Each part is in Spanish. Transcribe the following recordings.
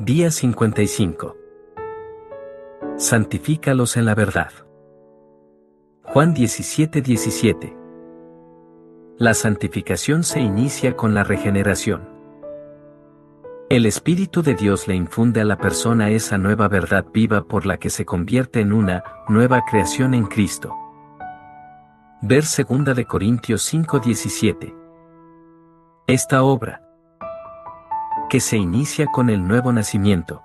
Día 55. Santifícalos en la verdad. Juan 17:17. 17. La santificación se inicia con la regeneración. El Espíritu de Dios le infunde a la persona esa nueva verdad viva por la que se convierte en una nueva creación en Cristo. Ver 2 de Corintios 5:17. Esta obra, que se inicia con el nuevo nacimiento.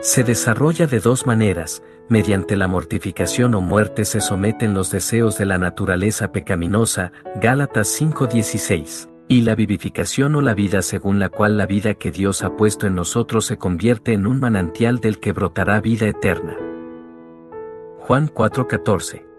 Se desarrolla de dos maneras, mediante la mortificación o muerte se someten los deseos de la naturaleza pecaminosa, Gálatas 5:16, y la vivificación o la vida según la cual la vida que Dios ha puesto en nosotros se convierte en un manantial del que brotará vida eterna. Juan 4:14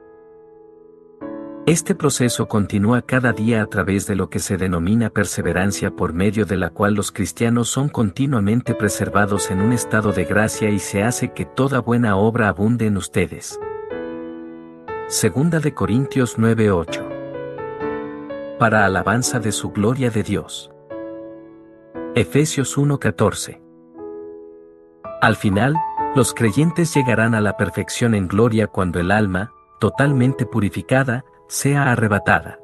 este proceso continúa cada día a través de lo que se denomina perseverancia por medio de la cual los cristianos son continuamente preservados en un estado de gracia y se hace que toda buena obra abunde en ustedes. Segunda de Corintios 9:8 Para alabanza de su gloria de Dios. Efesios 1:14 Al final, los creyentes llegarán a la perfección en gloria cuando el alma, totalmente purificada, sea arrebatada.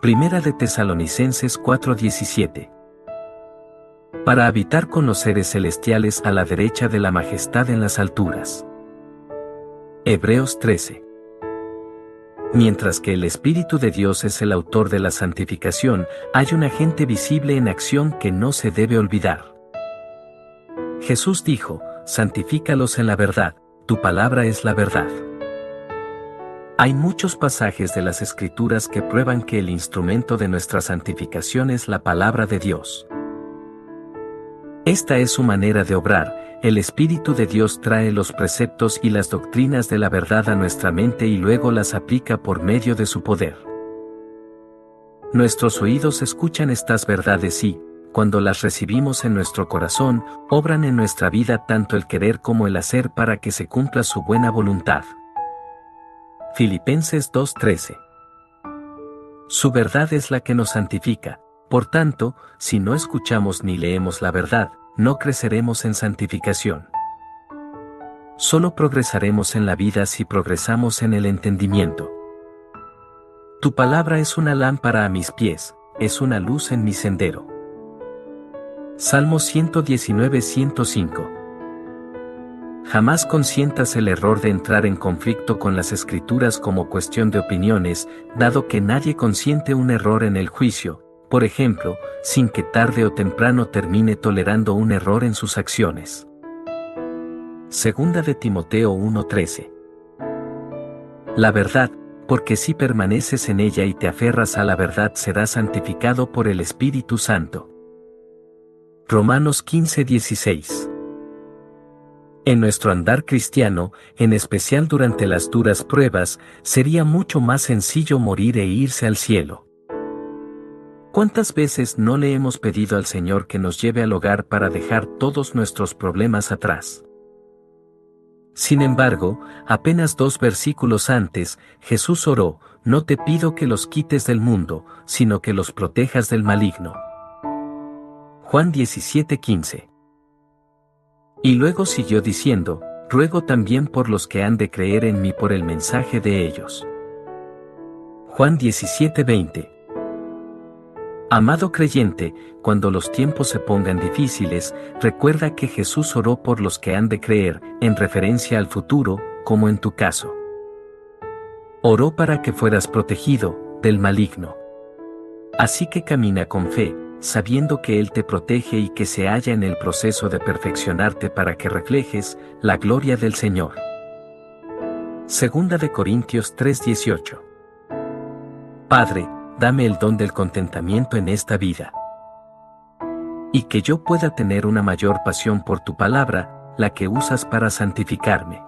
Primera de Tesalonicenses 4:17 Para habitar con los seres celestiales a la derecha de la majestad en las alturas. Hebreos 13 Mientras que el Espíritu de Dios es el autor de la santificación, hay un agente visible en acción que no se debe olvidar. Jesús dijo, santifícalos en la verdad, tu palabra es la verdad. Hay muchos pasajes de las Escrituras que prueban que el instrumento de nuestra santificación es la palabra de Dios. Esta es su manera de obrar, el Espíritu de Dios trae los preceptos y las doctrinas de la verdad a nuestra mente y luego las aplica por medio de su poder. Nuestros oídos escuchan estas verdades y, cuando las recibimos en nuestro corazón, obran en nuestra vida tanto el querer como el hacer para que se cumpla su buena voluntad. Filipenses 2:13. Su verdad es la que nos santifica, por tanto, si no escuchamos ni leemos la verdad, no creceremos en santificación. Solo progresaremos en la vida si progresamos en el entendimiento. Tu palabra es una lámpara a mis pies, es una luz en mi sendero. Salmo 119-105 Jamás consientas el error de entrar en conflicto con las escrituras como cuestión de opiniones, dado que nadie consiente un error en el juicio, por ejemplo, sin que tarde o temprano termine tolerando un error en sus acciones. Segunda de Timoteo 1:13 La verdad, porque si permaneces en ella y te aferras a la verdad serás santificado por el Espíritu Santo. Romanos 15:16 en nuestro andar cristiano, en especial durante las duras pruebas, sería mucho más sencillo morir e irse al cielo. ¿Cuántas veces no le hemos pedido al Señor que nos lleve al hogar para dejar todos nuestros problemas atrás? Sin embargo, apenas dos versículos antes, Jesús oró, no te pido que los quites del mundo, sino que los protejas del maligno. Juan 17:15 y luego siguió diciendo, ruego también por los que han de creer en mí por el mensaje de ellos. Juan 17:20 Amado creyente, cuando los tiempos se pongan difíciles, recuerda que Jesús oró por los que han de creer, en referencia al futuro, como en tu caso. Oró para que fueras protegido, del maligno. Así que camina con fe, sabiendo que Él te protege y que se halla en el proceso de perfeccionarte para que reflejes la gloria del Señor. Segunda de Corintios 3:18 Padre, dame el don del contentamiento en esta vida. Y que yo pueda tener una mayor pasión por tu palabra, la que usas para santificarme.